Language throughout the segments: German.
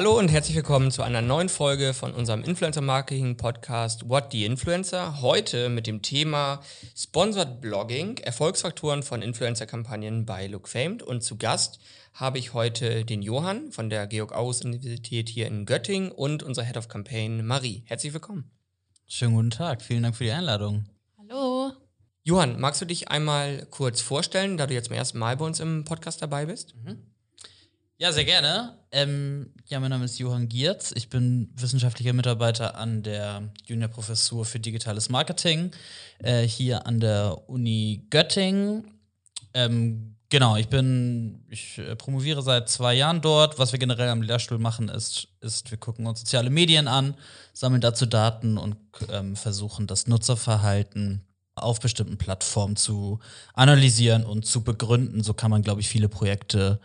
Hallo und herzlich willkommen zu einer neuen Folge von unserem Influencer Marketing Podcast What the Influencer. Heute mit dem Thema Sponsored Blogging, Erfolgsfaktoren von Influencer-Kampagnen bei Look Famed. Und zu Gast habe ich heute den Johann von der Georg August Universität hier in Göttingen und unsere Head of Campaign Marie. Herzlich willkommen. Schönen guten Tag, vielen Dank für die Einladung. Hallo. Johann, magst du dich einmal kurz vorstellen, da du jetzt zum ersten Mal bei uns im Podcast dabei bist? Mhm. Ja, sehr gerne. Ähm, ja, mein Name ist Johann Giertz. Ich bin wissenschaftlicher Mitarbeiter an der Juniorprofessur für digitales Marketing äh, hier an der Uni Göttingen. Ähm, genau, ich bin, ich äh, promoviere seit zwei Jahren dort. Was wir generell am Lehrstuhl machen, ist, ist wir gucken uns soziale Medien an, sammeln dazu Daten und ähm, versuchen das Nutzerverhalten auf bestimmten Plattformen zu analysieren und zu begründen. So kann man, glaube ich, viele Projekte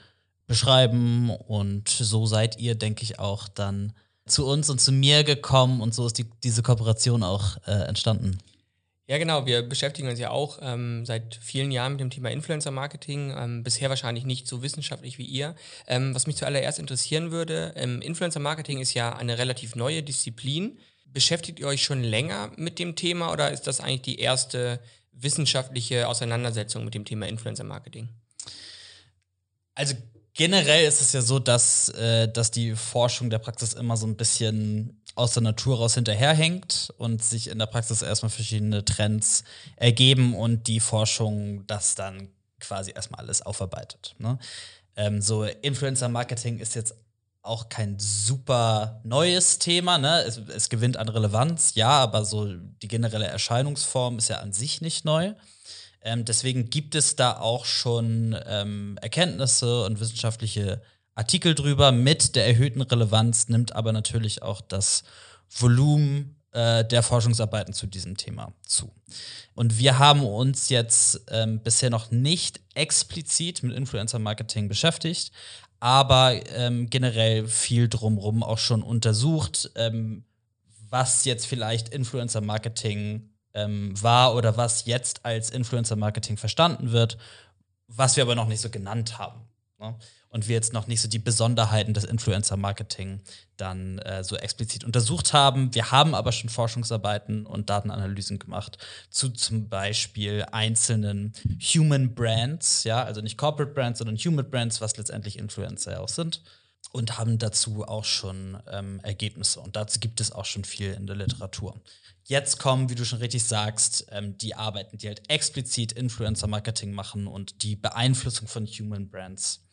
beschreiben. Und so seid ihr, denke ich, auch dann zu uns und zu mir gekommen und so ist die, diese Kooperation auch äh, entstanden. Ja, genau. Wir beschäftigen uns ja auch ähm, seit vielen Jahren mit dem Thema Influencer-Marketing. Ähm, bisher wahrscheinlich nicht so wissenschaftlich wie ihr. Ähm, was mich zuallererst interessieren würde, ähm, Influencer-Marketing ist ja eine relativ neue Disziplin. Beschäftigt ihr euch schon länger mit dem Thema oder ist das eigentlich die erste wissenschaftliche Auseinandersetzung mit dem Thema Influencer-Marketing? Also generell ist es ja so, dass, äh, dass die Forschung der Praxis immer so ein bisschen aus der Natur raus hinterherhängt und sich in der Praxis erstmal verschiedene Trends ergeben und die Forschung das dann quasi erstmal alles aufarbeitet. Ne? Ähm, so Influencer-Marketing ist jetzt auch kein super neues Thema, ne? Es, es gewinnt an Relevanz, ja, aber so die generelle Erscheinungsform ist ja an sich nicht neu. Ähm, deswegen gibt es da auch schon ähm, Erkenntnisse und wissenschaftliche Artikel drüber. Mit der erhöhten Relevanz nimmt aber natürlich auch das Volumen äh, der Forschungsarbeiten zu diesem Thema zu. Und wir haben uns jetzt ähm, bisher noch nicht explizit mit Influencer-Marketing beschäftigt, aber ähm, generell viel drumherum auch schon untersucht, ähm, was jetzt vielleicht Influencer-Marketing ähm, war oder was jetzt als Influencer-Marketing verstanden wird, was wir aber noch nicht so genannt haben. Ne? Und wir jetzt noch nicht so die Besonderheiten des Influencer-Marketing dann äh, so explizit untersucht haben. Wir haben aber schon Forschungsarbeiten und Datenanalysen gemacht zu zum Beispiel einzelnen Human Brands, ja, also nicht Corporate Brands, sondern Human Brands, was letztendlich Influencer auch sind und haben dazu auch schon ähm, Ergebnisse. Und dazu gibt es auch schon viel in der Literatur. Jetzt kommen, wie du schon richtig sagst, ähm, die Arbeiten, die halt explizit Influencer-Marketing machen und die Beeinflussung von Human Brands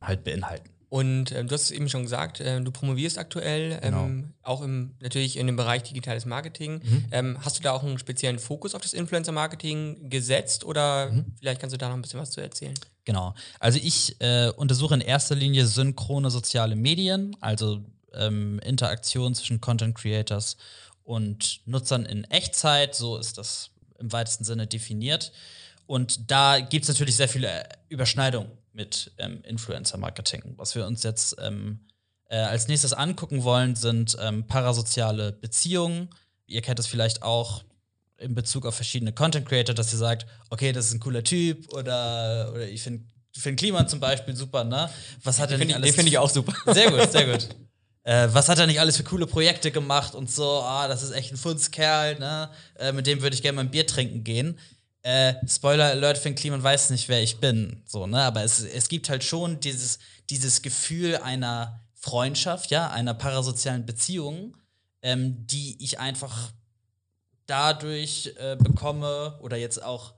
halt beinhalten. Und äh, du hast es eben schon gesagt, äh, du promovierst aktuell, genau. ähm, auch im, natürlich in dem Bereich digitales Marketing. Mhm. Ähm, hast du da auch einen speziellen Fokus auf das Influencer-Marketing gesetzt oder mhm. vielleicht kannst du da noch ein bisschen was zu erzählen? Genau. Also ich äh, untersuche in erster Linie synchrone soziale Medien, also ähm, Interaktion zwischen Content Creators und Nutzern in Echtzeit. So ist das im weitesten Sinne definiert. Und da gibt es natürlich sehr viele Überschneidungen mit ähm, Influencer-Marketing. Was wir uns jetzt ähm, äh, als nächstes angucken wollen, sind ähm, parasoziale Beziehungen. Ihr kennt es vielleicht auch in Bezug auf verschiedene Content Creator, dass ihr sagt, okay, das ist ein cooler Typ oder, oder ich finde find Kliman zum Beispiel super, ne? Was hat er nicht alles? Den finde ich auch super. Sehr gut, sehr gut. äh, was hat er nicht alles für coole Projekte gemacht und so, ah, das ist echt ein Funzkerl, ne? Äh, mit dem würde ich gerne mal ein Bier trinken gehen. Äh, Spoiler Alert, Finn Kliman weiß nicht, wer ich bin, so, ne? Aber es, es gibt halt schon dieses, dieses Gefühl einer Freundschaft, ja, einer parasozialen Beziehung, ähm, die ich einfach dadurch äh, bekomme oder jetzt auch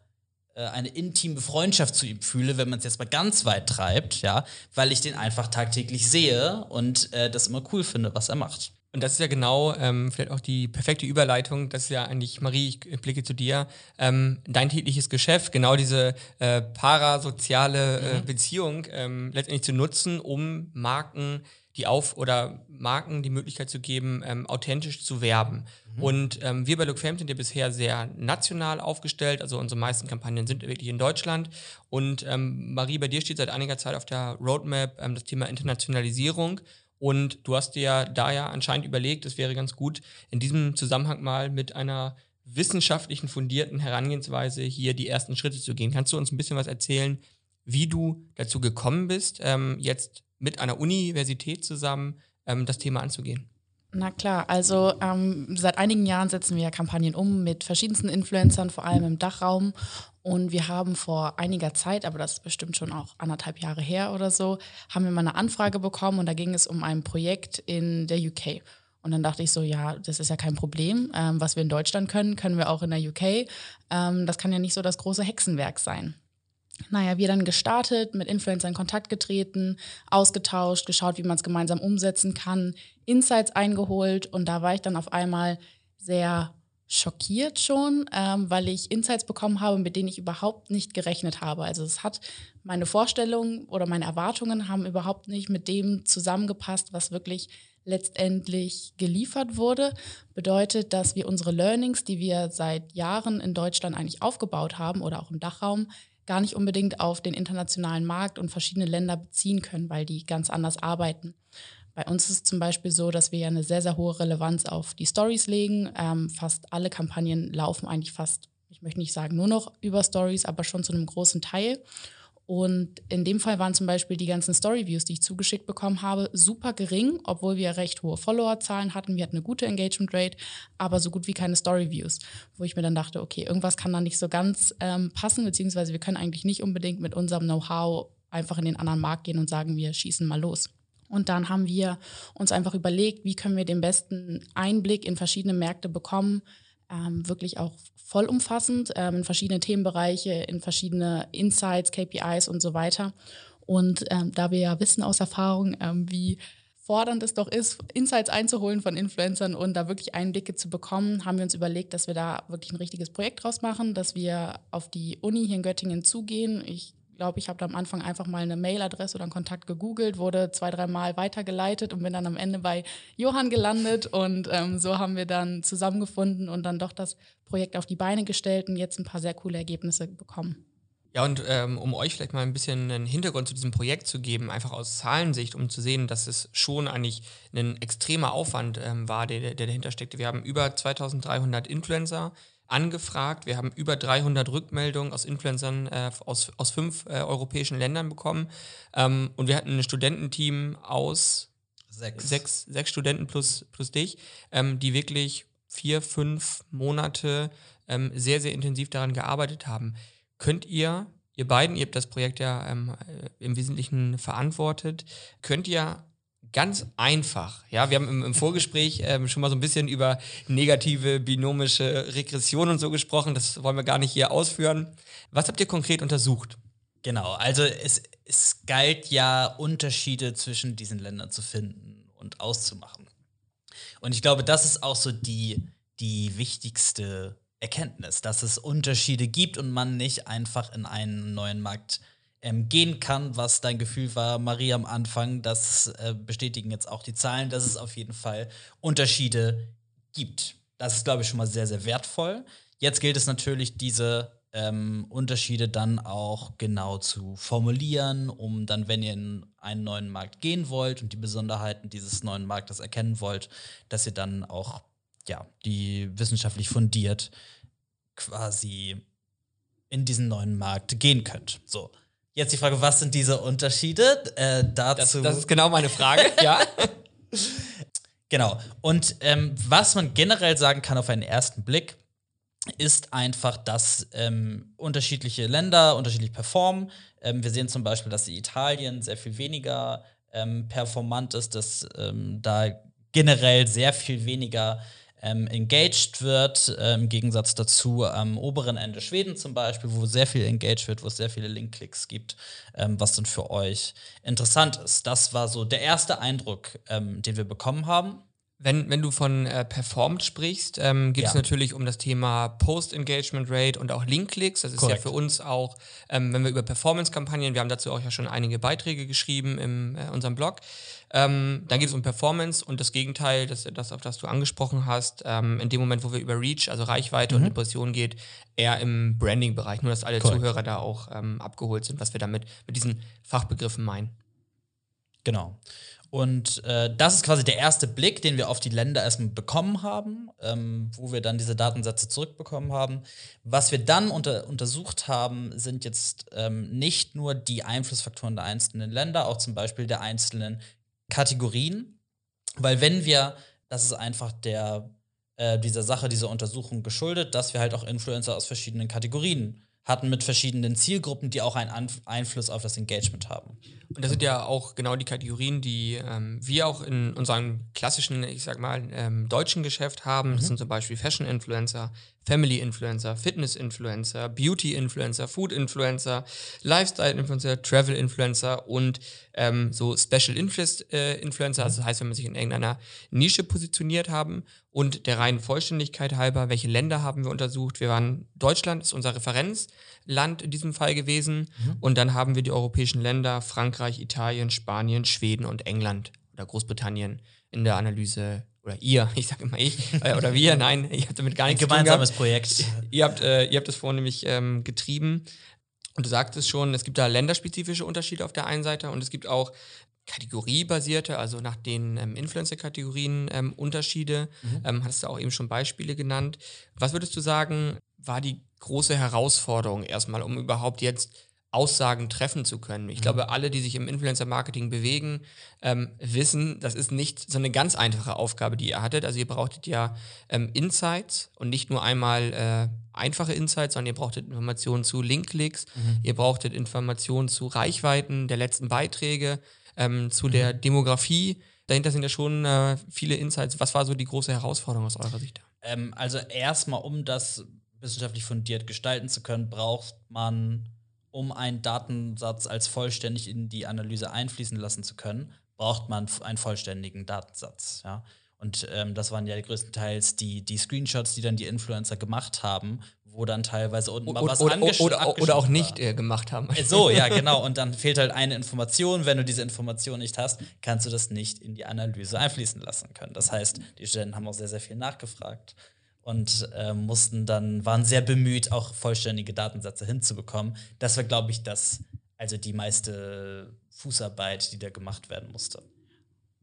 eine intime Freundschaft zu ihm fühle, wenn man es jetzt mal ganz weit treibt, ja, weil ich den einfach tagtäglich sehe und äh, das immer cool finde, was er macht. Und das ist ja genau ähm, vielleicht auch die perfekte Überleitung. Das ist ja eigentlich, Marie, ich blicke zu dir, ähm, dein tägliches Geschäft, genau diese äh, parasoziale äh, mhm. Beziehung ähm, letztendlich zu nutzen, um Marken die auf oder Marken die Möglichkeit zu geben, ähm, authentisch zu werben. Mhm. Und ähm, wir bei Look Fame sind ja bisher sehr national aufgestellt, also unsere meisten Kampagnen sind wirklich in Deutschland. Und ähm, Marie, bei dir steht seit einiger Zeit auf der Roadmap ähm, das Thema Internationalisierung. Und du hast dir da ja anscheinend überlegt, es wäre ganz gut, in diesem Zusammenhang mal mit einer wissenschaftlichen fundierten Herangehensweise hier die ersten Schritte zu gehen. Kannst du uns ein bisschen was erzählen, wie du dazu gekommen bist, ähm, jetzt mit einer Universität zusammen ähm, das Thema anzugehen? Na klar, also ähm, seit einigen Jahren setzen wir Kampagnen um mit verschiedensten Influencern, vor allem im Dachraum. Und wir haben vor einiger Zeit, aber das ist bestimmt schon auch anderthalb Jahre her oder so, haben wir mal eine Anfrage bekommen und da ging es um ein Projekt in der UK. Und dann dachte ich so, ja, das ist ja kein Problem. Ähm, was wir in Deutschland können, können wir auch in der UK. Ähm, das kann ja nicht so das große Hexenwerk sein. Naja, wir dann gestartet, mit Influencern in Kontakt getreten, ausgetauscht, geschaut, wie man es gemeinsam umsetzen kann, Insights eingeholt und da war ich dann auf einmal sehr schockiert schon, ähm, weil ich Insights bekommen habe, mit denen ich überhaupt nicht gerechnet habe. Also es hat meine Vorstellungen oder meine Erwartungen haben überhaupt nicht mit dem zusammengepasst, was wirklich letztendlich geliefert wurde. Bedeutet, dass wir unsere Learnings, die wir seit Jahren in Deutschland eigentlich aufgebaut haben oder auch im Dachraum, gar nicht unbedingt auf den internationalen Markt und verschiedene Länder beziehen können, weil die ganz anders arbeiten. Bei uns ist es zum Beispiel so, dass wir ja eine sehr, sehr hohe Relevanz auf die Stories legen. Ähm, fast alle Kampagnen laufen eigentlich fast, ich möchte nicht sagen nur noch über Stories, aber schon zu einem großen Teil. Und in dem Fall waren zum Beispiel die ganzen Story-Views, die ich zugeschickt bekommen habe, super gering, obwohl wir recht hohe Follower-Zahlen hatten. Wir hatten eine gute Engagement-Rate, aber so gut wie keine Story-Views. Wo ich mir dann dachte, okay, irgendwas kann da nicht so ganz ähm, passen, beziehungsweise wir können eigentlich nicht unbedingt mit unserem Know-how einfach in den anderen Markt gehen und sagen, wir schießen mal los. Und dann haben wir uns einfach überlegt, wie können wir den besten Einblick in verschiedene Märkte bekommen, ähm, wirklich auch vollumfassend ähm, in verschiedene Themenbereiche, in verschiedene Insights, KPIs und so weiter. Und ähm, da wir ja wissen aus Erfahrung, ähm, wie fordernd es doch ist, Insights einzuholen von Influencern und da wirklich Einblicke zu bekommen, haben wir uns überlegt, dass wir da wirklich ein richtiges Projekt draus machen, dass wir auf die Uni hier in Göttingen zugehen. Ich glaube, ich habe da am Anfang einfach mal eine Mailadresse oder einen Kontakt gegoogelt, wurde zwei, dreimal weitergeleitet und bin dann am Ende bei Johann gelandet. Und ähm, so haben wir dann zusammengefunden und dann doch das Projekt auf die Beine gestellt und jetzt ein paar sehr coole Ergebnisse bekommen. Ja, und ähm, um euch vielleicht mal ein bisschen einen Hintergrund zu diesem Projekt zu geben, einfach aus Zahlensicht, um zu sehen, dass es schon eigentlich ein extremer Aufwand ähm, war, der, der dahinter steckte. Wir haben über 2300 Influencer angefragt. Wir haben über 300 Rückmeldungen aus Influencern äh, aus, aus fünf äh, europäischen Ländern bekommen. Ähm, und wir hatten ein Studententeam aus sechs, sechs, sechs Studenten plus, plus dich, ähm, die wirklich vier, fünf Monate ähm, sehr, sehr intensiv daran gearbeitet haben. Könnt ihr, ihr beiden, ihr habt das Projekt ja ähm, äh, im Wesentlichen verantwortet, könnt ihr ganz einfach. Ja, wir haben im, im Vorgespräch ähm, schon mal so ein bisschen über negative binomische Regression und so gesprochen. Das wollen wir gar nicht hier ausführen. Was habt ihr konkret untersucht? Genau, also es, es galt ja, Unterschiede zwischen diesen Ländern zu finden und auszumachen. Und ich glaube, das ist auch so die, die wichtigste Erkenntnis, dass es Unterschiede gibt und man nicht einfach in einen neuen Markt ähm, gehen kann, was dein Gefühl war, Marie, am Anfang. Das äh, bestätigen jetzt auch die Zahlen, dass es auf jeden Fall Unterschiede gibt. Das ist, glaube ich, schon mal sehr, sehr wertvoll. Jetzt gilt es natürlich, diese ähm, Unterschiede dann auch genau zu formulieren, um dann, wenn ihr in einen neuen Markt gehen wollt und die Besonderheiten dieses neuen Marktes erkennen wollt, dass ihr dann auch ja, die wissenschaftlich fundiert quasi in diesen neuen Markt gehen könnt. So. Jetzt die Frage, was sind diese Unterschiede? Äh, dazu. Das, das, ist genau meine Frage, ja. Genau. Und ähm, was man generell sagen kann auf einen ersten Blick, ist einfach, dass ähm, unterschiedliche Länder unterschiedlich performen. Ähm, wir sehen zum Beispiel, dass Italien sehr viel weniger ähm, performant ist, dass ähm, da generell sehr viel weniger ähm, engaged wird, äh, im Gegensatz dazu am oberen Ende Schweden zum Beispiel, wo sehr viel engaged wird, wo es sehr viele Linkklicks gibt, ähm, was dann für euch interessant ist. Das war so der erste Eindruck, ähm, den wir bekommen haben. Wenn, wenn du von äh, Performed sprichst, ähm, geht es ja. natürlich um das Thema Post-Engagement Rate und auch Link-Klicks. Das ist Korrekt. ja für uns auch, ähm, wenn wir über Performance-Kampagnen, wir haben dazu auch ja schon einige Beiträge geschrieben in äh, unserem Blog. Ähm, dann geht es um Performance und das Gegenteil, das, das auf das du angesprochen hast, ähm, in dem Moment, wo wir über Reach, also Reichweite mhm. und Impression geht, eher im Branding-Bereich. Nur, dass alle Korrekt. Zuhörer da auch ähm, abgeholt sind, was wir damit mit diesen Fachbegriffen meinen. Genau. Und äh, das ist quasi der erste Blick, den wir auf die Länder erstmal bekommen haben, ähm, wo wir dann diese Datensätze zurückbekommen haben. Was wir dann unter, untersucht haben, sind jetzt ähm, nicht nur die Einflussfaktoren der einzelnen Länder, auch zum Beispiel der einzelnen Kategorien. Weil wenn wir, das ist einfach der, äh, dieser Sache, dieser Untersuchung geschuldet, dass wir halt auch Influencer aus verschiedenen Kategorien hatten mit verschiedenen Zielgruppen, die auch einen Anf Einfluss auf das Engagement haben. Und das sind ja auch genau die Kategorien, die ähm, wir auch in unserem klassischen, ich sag mal, ähm, deutschen Geschäft haben. Mhm. Das sind zum Beispiel Fashion-Influencer, Family-Influencer, Fitness-Influencer, Beauty-Influencer, Food-Influencer, Lifestyle-Influencer, Travel-Influencer und ähm, so Special Interest-Influencer. Äh, also das heißt, wenn man sich in irgendeiner Nische positioniert haben und der reinen Vollständigkeit halber, welche Länder haben wir untersucht? Wir waren, Deutschland ist unser Referenzland in diesem Fall gewesen mhm. und dann haben wir die europäischen Länder, Frankreich, Italien, Spanien, Schweden und England oder Großbritannien in der Analyse oder ihr, ich sage immer ich, äh, oder wir, nein, ihr habt damit gar nichts Ein gemeinsames Projekt. Ihr habt, äh, ihr habt das vornehmlich ähm, getrieben. Und du sagtest schon, es gibt da länderspezifische Unterschiede auf der einen Seite und es gibt auch kategoriebasierte, also nach den ähm, Influencer-Kategorien ähm, Unterschiede. Mhm. Ähm, hattest du auch eben schon Beispiele genannt. Was würdest du sagen, war die große Herausforderung erstmal, um überhaupt jetzt Aussagen treffen zu können. Ich mhm. glaube, alle, die sich im Influencer-Marketing bewegen, ähm, wissen, das ist nicht so eine ganz einfache Aufgabe, die ihr hattet. Also ihr brauchtet ja ähm, Insights und nicht nur einmal äh, einfache Insights, sondern ihr brauchtet Informationen zu Linkklicks, mhm. ihr brauchtet Informationen zu Reichweiten der letzten Beiträge, ähm, zu mhm. der Demografie. Dahinter sind ja schon äh, viele Insights. Was war so die große Herausforderung aus eurer Sicht? Ähm, also erstmal, um das wissenschaftlich fundiert gestalten zu können, braucht man um einen Datensatz als vollständig in die Analyse einfließen lassen zu können, braucht man einen vollständigen Datensatz. Ja? Und ähm, das waren ja größtenteils die, die Screenshots, die dann die Influencer gemacht haben, wo dann teilweise unten mal was oder, oder, oder auch nicht äh, gemacht haben. Äh, so, ja, genau. Und dann fehlt halt eine Information. Wenn du diese Information nicht hast, kannst du das nicht in die Analyse einfließen lassen können. Das heißt, die Studenten haben auch sehr, sehr viel nachgefragt und äh, mussten dann, waren sehr bemüht, auch vollständige Datensätze hinzubekommen. Das war, glaube ich, das, also die meiste Fußarbeit, die da gemacht werden musste.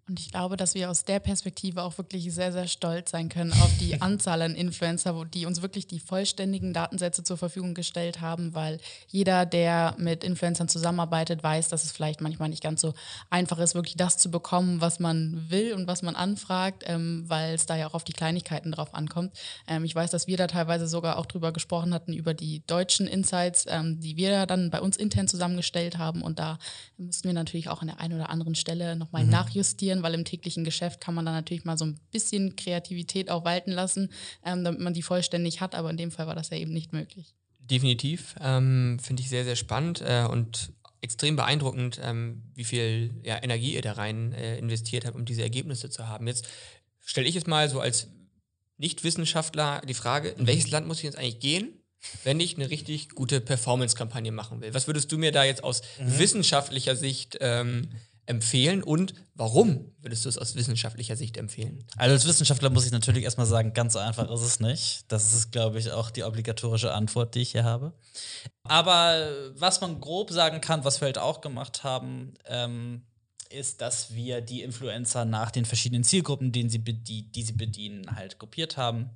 Und ich glaube, dass wir aus der Perspektive auch wirklich sehr, sehr stolz sein können auf die Anzahl an Influencer, die uns wirklich die vollständigen Datensätze zur Verfügung gestellt haben, weil jeder, der mit Influencern zusammenarbeitet, weiß, dass es vielleicht manchmal nicht ganz so einfach ist, wirklich das zu bekommen, was man will und was man anfragt, ähm, weil es da ja auch auf die Kleinigkeiten drauf ankommt. Ähm, ich weiß, dass wir da teilweise sogar auch drüber gesprochen hatten, über die deutschen Insights, ähm, die wir dann bei uns intern zusammengestellt haben. Und da mussten wir natürlich auch an der einen oder anderen Stelle nochmal mhm. nachjustieren weil im täglichen Geschäft kann man dann natürlich mal so ein bisschen Kreativität auch walten lassen, ähm, damit man die vollständig hat. Aber in dem Fall war das ja eben nicht möglich. Definitiv. Ähm, Finde ich sehr, sehr spannend äh, und extrem beeindruckend, ähm, wie viel ja, Energie ihr da rein äh, investiert habt, um diese Ergebnisse zu haben. Jetzt stelle ich es mal so als Nicht-Wissenschaftler die Frage, in welches Land muss ich jetzt eigentlich gehen, wenn ich eine richtig gute Performance-Kampagne machen will? Was würdest du mir da jetzt aus mhm. wissenschaftlicher Sicht ähm, empfehlen und warum würdest du es aus wissenschaftlicher Sicht empfehlen? Also als Wissenschaftler muss ich natürlich erstmal sagen, ganz so einfach ist es nicht. Das ist, glaube ich, auch die obligatorische Antwort, die ich hier habe. Aber was man grob sagen kann, was wir halt auch gemacht haben, ähm, ist, dass wir die Influencer nach den verschiedenen Zielgruppen, denen sie die, die sie bedienen, halt gruppiert haben.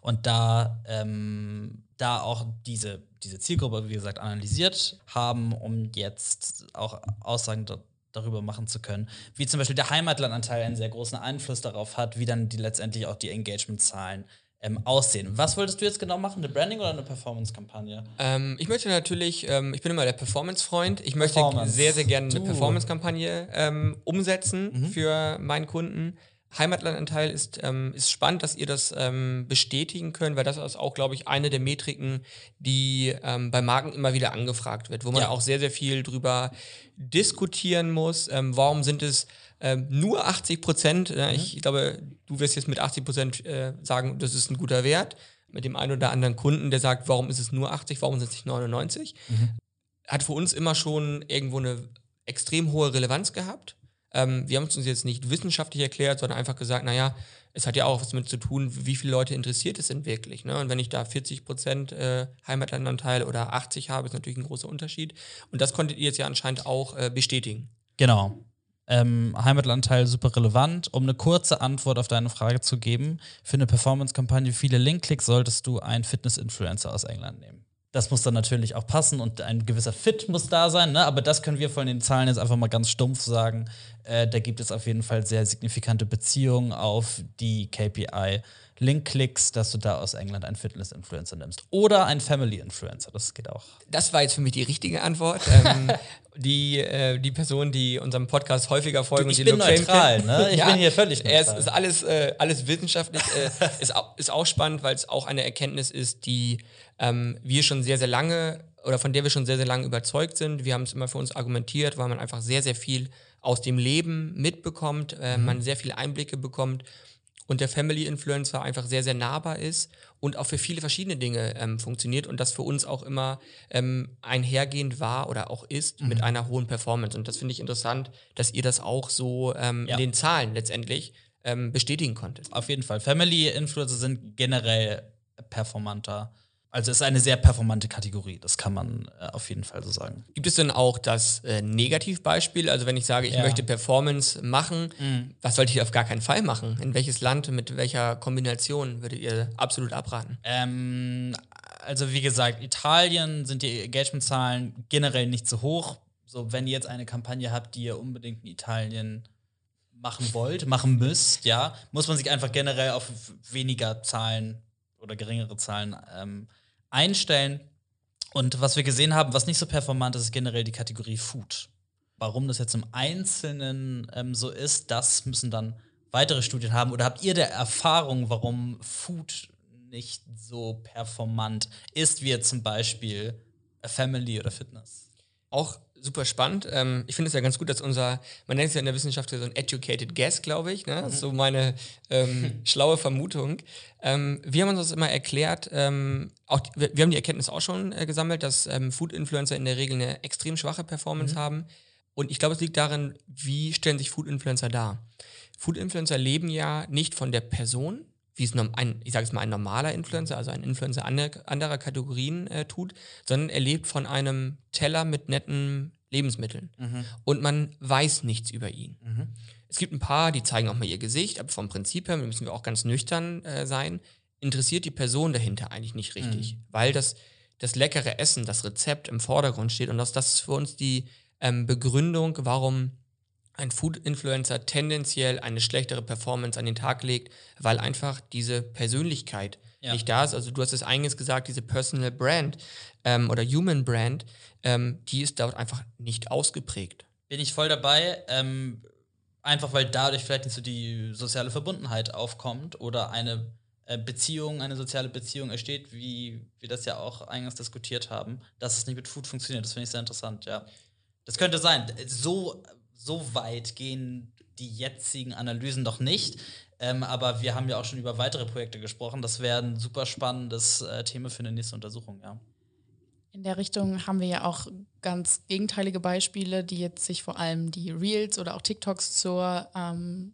Und da, ähm, da auch diese, diese Zielgruppe, wie gesagt, analysiert haben, um jetzt auch Aussagen darüber machen zu können, wie zum Beispiel der Heimatlandanteil einen sehr großen Einfluss darauf hat, wie dann die letztendlich auch die Engagement-Zahlen ähm, aussehen. Was wolltest du jetzt genau machen? Eine Branding oder eine Performance-Kampagne? Ähm, ich möchte natürlich, ähm, ich bin immer der Performance-Freund. Ich möchte Performance. sehr, sehr gerne eine Performance-Kampagne ähm, umsetzen mhm. für meinen Kunden. Heimatlandanteil ist, ähm, ist spannend, dass ihr das ähm, bestätigen könnt, weil das ist auch, glaube ich, eine der Metriken, die ähm, bei Marken immer wieder angefragt wird, wo man ja. auch sehr, sehr viel drüber diskutieren muss. Ähm, warum sind es ähm, nur 80 Prozent? Mhm. Ich glaube, du wirst jetzt mit 80 Prozent äh, sagen, das ist ein guter Wert. Mit dem einen oder anderen Kunden, der sagt, warum ist es nur 80, warum sind es nicht 99? Mhm. Hat für uns immer schon irgendwo eine extrem hohe Relevanz gehabt ähm, wir haben es uns jetzt nicht wissenschaftlich erklärt, sondern einfach gesagt, naja, es hat ja auch was damit zu tun, wie viele Leute interessiert es denn wirklich. Ne? Und wenn ich da 40 Prozent äh, Heimatlandanteil oder 80 habe, ist natürlich ein großer Unterschied. Und das konntet ihr jetzt ja anscheinend auch äh, bestätigen. Genau. Ähm, Heimatlanteil super relevant. Um eine kurze Antwort auf deine Frage zu geben, für eine Performance-Kampagne viele Link-Klicks solltest du einen Fitness-Influencer aus England nehmen. Das muss dann natürlich auch passen und ein gewisser Fit muss da sein, ne? aber das können wir von den Zahlen jetzt einfach mal ganz stumpf sagen. Äh, da gibt es auf jeden Fall sehr signifikante Beziehungen auf die KPI. Link-Klicks, dass du da aus England einen Fitness-Influencer nimmst. Oder einen Family-Influencer, das geht auch. Das war jetzt für mich die richtige Antwort. ähm, die, äh, die Person, die unserem Podcast häufiger folgen Du, ich und bin die Locrane neutral, kennt. ne? Ich bin hier völlig ist, neutral. ist alles, äh, alles wissenschaftlich, äh, ist, au- ist auch spannend, weil es auch eine Erkenntnis ist, die ähm, wir schon sehr, sehr lange oder von der wir schon sehr, sehr lange überzeugt sind. Wir haben es immer für uns argumentiert, weil man einfach sehr, sehr viel aus dem Leben mitbekommt, äh, Mhm. man sehr viele Einblicke bekommt und der Family Influencer einfach sehr, sehr nahbar ist und auch für viele verschiedene Dinge ähm, funktioniert und das für uns auch immer ähm, einhergehend war oder auch ist Mhm. mit einer hohen Performance. Und das finde ich interessant, dass ihr das auch so ähm, Ja. in den Zahlen letztendlich ähm, bestätigen konntet. Auf jeden Fall. Family-Influencer sind generell performanter. Also es ist eine sehr performante Kategorie, das kann man äh, auf jeden Fall so sagen. Gibt es denn auch das äh, Negativbeispiel? Also wenn ich sage, ich Ja. möchte Performance machen, Mhm. was sollte ich auf gar keinen Fall machen? In welches Land, mit welcher Kombination würdet ihr absolut abraten? Ähm, also wie gesagt, Italien sind die Engagement-Zahlen generell nicht so hoch. So, wenn ihr jetzt eine Kampagne habt, die ihr unbedingt in Italien machen wollt, machen müsst, ja, muss man sich einfach generell auf weniger Zahlen oder geringere Zahlen ähm, einstellen. Und was wir gesehen haben, was nicht so performant ist, ist generell die Kategorie Food. Warum das jetzt im Einzelnen ähm, so ist, das müssen dann weitere Studien haben. Oder habt ihr der Erfahrung, warum Food nicht so performant ist, wie jetzt zum Beispiel Family oder Fitness? Auch super spannend. Ähm, ich finde es ja ganz gut, dass unser, man nennt es ja in der Wissenschaft so ein educated guess, glaube ich. Ne? Das ist so meine ähm, schlaue Vermutung. Ähm, wir haben uns das immer erklärt, ähm, auch, wir, wir haben die Erkenntnis auch schon äh, gesammelt, dass ähm, Food-Influencer in der Regel eine extrem schwache Performance haben. Und ich glaube, es liegt darin, wie stellen sich Food-Influencer dar. Food-Influencer leben ja nicht von der Person, wie es ein, ich sage es mal, ein normaler Influencer, also ein Influencer ander, anderer Kategorien äh, tut, sondern er lebt von einem Teller mit netten Lebensmitteln. Und man weiß nichts über ihn. Es gibt ein paar, die zeigen auch mal ihr Gesicht, aber vom Prinzip her müssen wir auch ganz nüchtern äh, sein, interessiert die Person dahinter eigentlich nicht richtig, weil das, das leckere Essen, das Rezept im Vordergrund steht und das, das ist für uns die ähm, Begründung, warum ein Food-Influencer tendenziell eine schlechtere Performance an den Tag legt, weil einfach diese Persönlichkeit Ja. nicht da ist. Also du hast es eingangs gesagt, diese Personal Brand ähm, oder Human Brand, ähm, die ist dort einfach nicht ausgeprägt. Bin ich voll dabei. Ähm, einfach weil dadurch vielleicht nicht so die soziale Verbundenheit aufkommt oder eine äh, Beziehung, eine soziale Beziehung entsteht, wie wir das ja auch eingangs diskutiert haben, dass es nicht mit Food funktioniert. Das finde ich sehr interessant, ja. Das könnte sein. So, so weit gehen die jetzigen Analysen doch nicht. Ähm, aber wir haben ja auch schon über weitere Projekte gesprochen. Das wäre ein super spannendes äh, Thema für eine nächste Untersuchung, ja. In der Richtung haben wir ja auch ganz gegenteilige Beispiele, die jetzt sich vor allem die Reels oder auch TikToks zur ähm,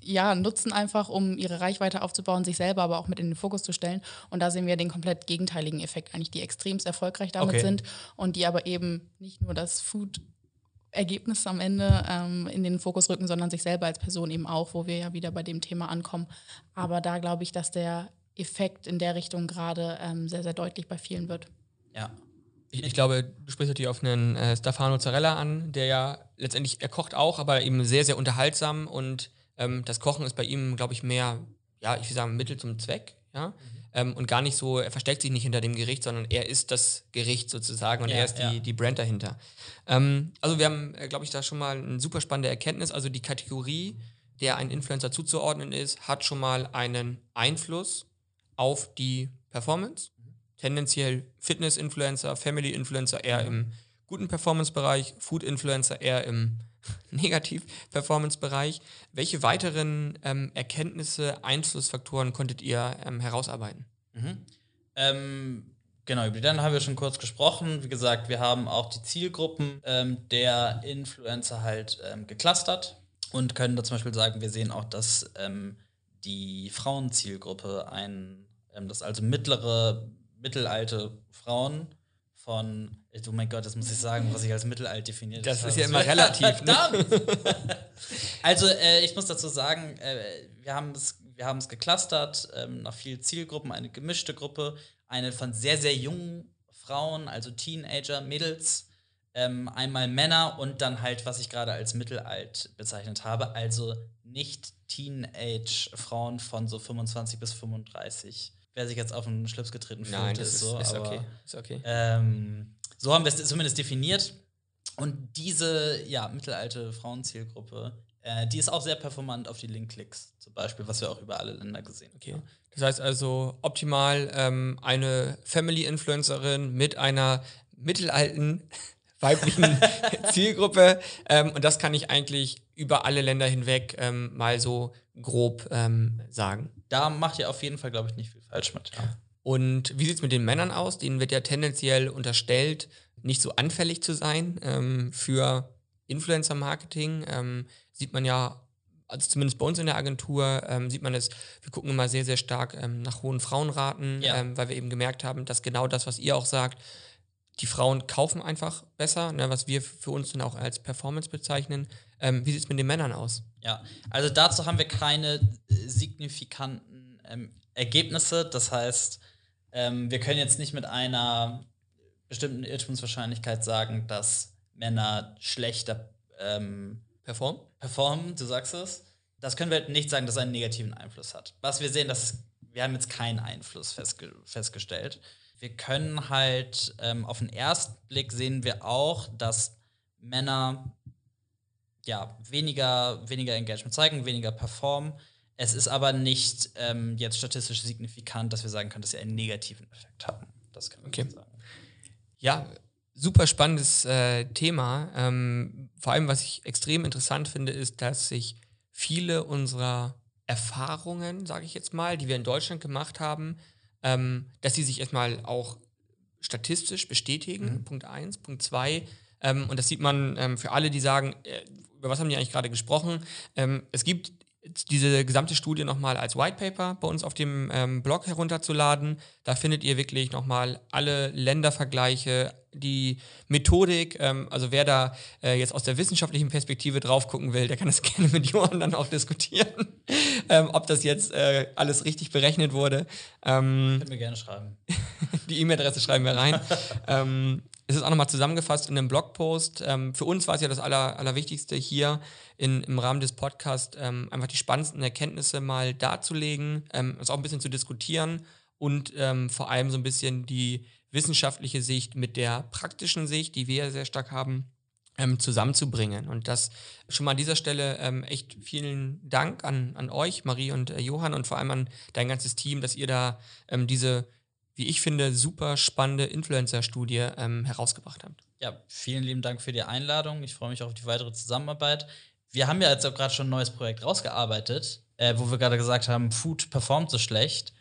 ja, nutzen einfach, um ihre Reichweite aufzubauen, sich selber aber auch mit in den Fokus zu stellen. Und da sehen wir den komplett gegenteiligen Effekt, eigentlich die extremst erfolgreich damit Okay. sind und die aber eben nicht nur das Food Ergebnis am Ende ähm, in den Fokus rücken, sondern sich selber als Person eben auch, wo wir ja wieder bei dem Thema ankommen. Aber da glaube ich, dass der Effekt in der Richtung gerade ähm, sehr, sehr deutlich bei vielen wird. Ja. Ich, ich glaube, du sprichst natürlich auf einen äh, Stefano Zarella an, der ja letztendlich, er kocht auch, aber eben sehr, sehr unterhaltsam und ähm, das Kochen ist bei ihm, glaube ich, mehr, ja, ich will sagen, Mittel zum Zweck, ja. Ähm, und gar nicht so, er versteckt sich nicht hinter dem Gericht, sondern er ist das Gericht sozusagen und Ja, er ist die, ja. die Brand dahinter. Ähm, also wir haben, äh, glaube ich, da schon mal eine super spannende Erkenntnis. Also die Kategorie, der ein Influencer zuzuordnen ist, hat schon mal einen Einfluss auf die Performance. Tendenziell Fitness-Influencer, Family-Influencer eher im guten Performance-Bereich, Food-Influencer eher im Negativ-Performance-Bereich. Welche weiteren ähm, Erkenntnisse, Einflussfaktoren konntet ihr ähm, herausarbeiten? Ähm, genau, über die dann haben wir schon kurz gesprochen. Wie gesagt, wir haben auch die Zielgruppen ähm, der Influencer halt ähm, geclustert und können da zum Beispiel sagen, wir sehen auch, dass die Frauenzielgruppe ein, das also mittlere, mittelalte Frauen von, oh mein Gott, das muss ich sagen, was ich als mittelalt definiere. Das war ist ja immer relativ, ne? Also, äh, ich muss dazu sagen, äh, wir haben es wir haben es geclustert ähm, nach vielen Zielgruppen, eine gemischte Gruppe, eine von sehr, sehr jungen Frauen, also Teenager, Mädels, ähm, einmal Männer und dann halt, was ich gerade als mittelalt bezeichnet habe, also nicht Teenage-Frauen von so 25 bis 35. Wer sich jetzt auf den Schlips getreten fühlt, Nein, das ist ist, so. ist aber, okay. Ist okay. Ähm, so haben wir es zumindest definiert. Und diese ja, mittelalte Frauenzielgruppe, äh, die ist auch sehr performant auf die Link-Klicks, zum Beispiel, was wir auch über alle Länder gesehen haben. Okay. Das heißt also optimal ähm, eine Family-Influencerin mit einer mittelalten weiblichen Zielgruppe. Ähm, und das kann ich eigentlich über alle Länder hinweg ähm, mal so grob ähm, sagen. Da macht ihr auf jeden Fall, glaube ich, nicht viel falsch mit. Ja. Und wie sieht es mit den Männern aus? Denen wird ja tendenziell unterstellt, nicht so anfällig zu sein ähm, für Influencer-Marketing. Ähm, sieht man ja, also zumindest bei uns in der Agentur, ähm, sieht man es, wir gucken immer sehr, sehr stark ähm, nach hohen Frauenraten, Ja. ähm, weil wir eben gemerkt haben, dass genau das, was ihr auch sagt, die Frauen kaufen einfach besser, ne, was wir für uns dann auch als Performance bezeichnen. Ähm, wie sieht es mit den Männern aus? Ja, also dazu haben wir keine signifikanten Ergebnisse. Das heißt, ähm, wir können jetzt nicht mit einer bestimmten Irrtumswahrscheinlichkeit sagen, dass Männer schlechter ähm, Perform? performen, du sagst es. Das können wir halt nicht sagen, dass es einen negativen Einfluss hat. Was wir sehen, das ist, wir haben jetzt keinen Einfluss festge festgestellt. Wir können halt ähm, auf den ersten Blick sehen wir auch, dass Männer ja weniger, weniger Engagement zeigen, weniger performen. Es ist aber nicht ähm, jetzt statistisch signifikant, dass wir sagen können, dass sie einen negativen Effekt haben. Das können wir Okay. sagen. Ja, super spannendes äh, Thema. Ähm, vor allem, was ich extrem interessant finde, ist, dass sich viele unserer Erfahrungen, sage ich jetzt mal, die wir in Deutschland gemacht haben, ähm, dass sie sich erstmal auch statistisch bestätigen. Punkt eins. Punkt zwei. Ähm, und das sieht man ähm, für alle, die sagen, äh, über was haben die eigentlich gerade gesprochen? Ähm, es gibt diese gesamte Studie nochmal als White Paper bei uns auf dem ähm, Blog herunterzuladen. Da findet ihr wirklich nochmal alle Ländervergleiche, die Methodik. Ähm, also wer da äh, jetzt aus der wissenschaftlichen Perspektive drauf gucken will, der kann das gerne mit Johann dann auch diskutieren, ähm, ob das jetzt äh, alles richtig berechnet wurde. Ähm, Können wir gerne schreiben. die E-Mail-Adresse schreiben wir rein. ähm, es ist auch nochmal zusammengefasst in einem Blogpost. Ähm, für uns war es ja das Aller, Allerwichtigste hier in, im Rahmen des Podcasts, ähm, einfach die spannendsten Erkenntnisse mal darzulegen, ähm, es auch ein bisschen zu diskutieren und ähm, vor allem so ein bisschen die wissenschaftliche Sicht mit der praktischen Sicht, die wir sehr stark haben, ähm, zusammenzubringen. Und das schon mal an dieser Stelle ähm, echt vielen Dank an, an euch, Marie und äh, Johann, und vor allem an dein ganzes Team, dass ihr da ähm, diese, wie ich finde, super spannende Influencer-Studie ähm, herausgebracht habt. Ja, vielen lieben Dank für die Einladung. Ich freue mich auf die weitere Zusammenarbeit. Wir haben ja jetzt auch gerade schon ein neues Projekt rausgearbeitet, äh, wo wir gerade gesagt haben, Food performt so schlecht.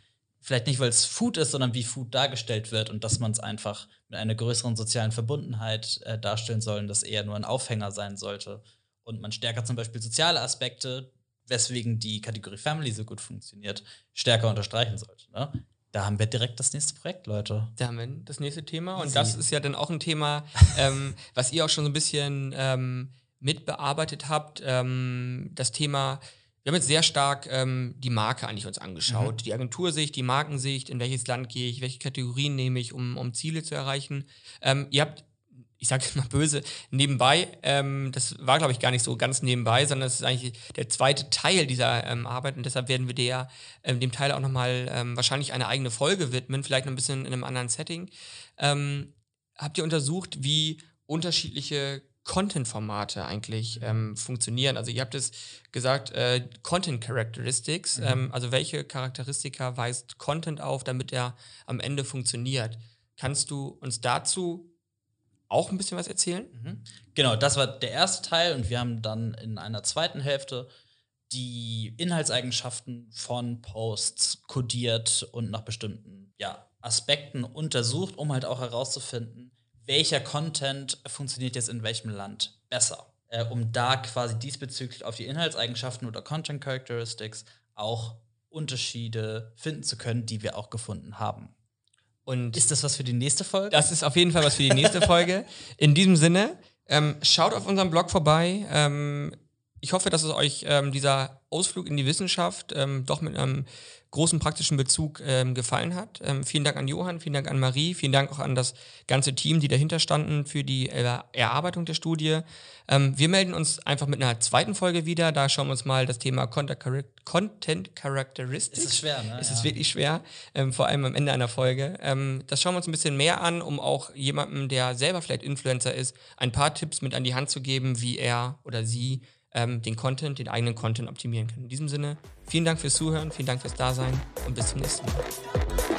Vielleicht nicht, weil es Food ist, sondern wie Food dargestellt wird und dass man es einfach mit einer größeren sozialen Verbundenheit äh, darstellen soll und das eher nur ein Aufhänger sein sollte. Und man stärker zum Beispiel soziale Aspekte, weswegen die Kategorie Family so gut funktioniert, stärker unterstreichen sollte. Ne? Da haben wir direkt das nächste Projekt, Leute. Da haben wir das nächste Thema. Und Easy. das ist ja dann auch ein Thema, ähm, was ihr auch schon so ein bisschen ähm, mitbearbeitet habt. Ähm, das Thema, wir haben jetzt sehr stark ähm, die Marke eigentlich uns angeschaut. Die Agentursicht, die Markensicht, in welches Land gehe ich, welche Kategorien nehme ich, um, um Ziele zu erreichen. Ähm, ihr habt ich sage jetzt mal böse, nebenbei, ähm, das war, glaube ich, gar nicht so ganz nebenbei, sondern es ist eigentlich der zweite Teil dieser ähm, Arbeit und deshalb werden wir der, ähm, dem Teil auch nochmal ähm, wahrscheinlich eine eigene Folge widmen, vielleicht noch ein bisschen in einem anderen Setting. Ähm, habt ihr untersucht, wie unterschiedliche Content-Formate eigentlich ähm, funktionieren? Also ihr habt es gesagt, äh, Content Characteristics, ähm, also welche Charakteristika weist Content auf, damit er am Ende funktioniert? Kannst du uns dazu auch ein bisschen was erzählen? Mhm. Genau, das war der erste Teil und wir haben dann in einer zweiten Hälfte die Inhaltseigenschaften von Posts kodiert und nach bestimmten ja, Aspekten untersucht, um halt auch herauszufinden, welcher Content funktioniert jetzt in welchem Land besser. Äh, um da quasi diesbezüglich auf die Inhaltseigenschaften oder Content Characteristics auch Unterschiede finden zu können, die wir auch gefunden haben. Und Ist das was für die nächste Folge? Das ist auf jeden Fall was für die nächste Folge. In diesem Sinne, ähm, schaut auf unserem Blog vorbei. Ähm, ich hoffe, dass es euch ähm, dieser Ausflug in die Wissenschaft ähm, doch mit einem großen praktischen Bezug ähm, gefallen hat. Ähm, vielen Dank an Johann, vielen Dank an Marie, vielen Dank auch an das ganze Team, die dahinter standen für die er Erarbeitung der Studie. Ähm, wir melden uns einfach mit einer zweiten Folge wieder. Da schauen wir uns mal das Thema Content Characteristics. Es ist schwer, ne? Es ist wirklich schwer, ähm, vor allem am Ende einer Folge. Ähm, das schauen wir uns ein bisschen mehr an, um auch jemandem, der selber vielleicht Influencer ist, ein paar Tipps mit an die Hand zu geben, wie er oder sie ähm, den Content, den eigenen Content optimieren kann. In diesem Sinne, vielen Dank fürs Zuhören, vielen Dank fürs Dasein und bis zum nächsten Mal.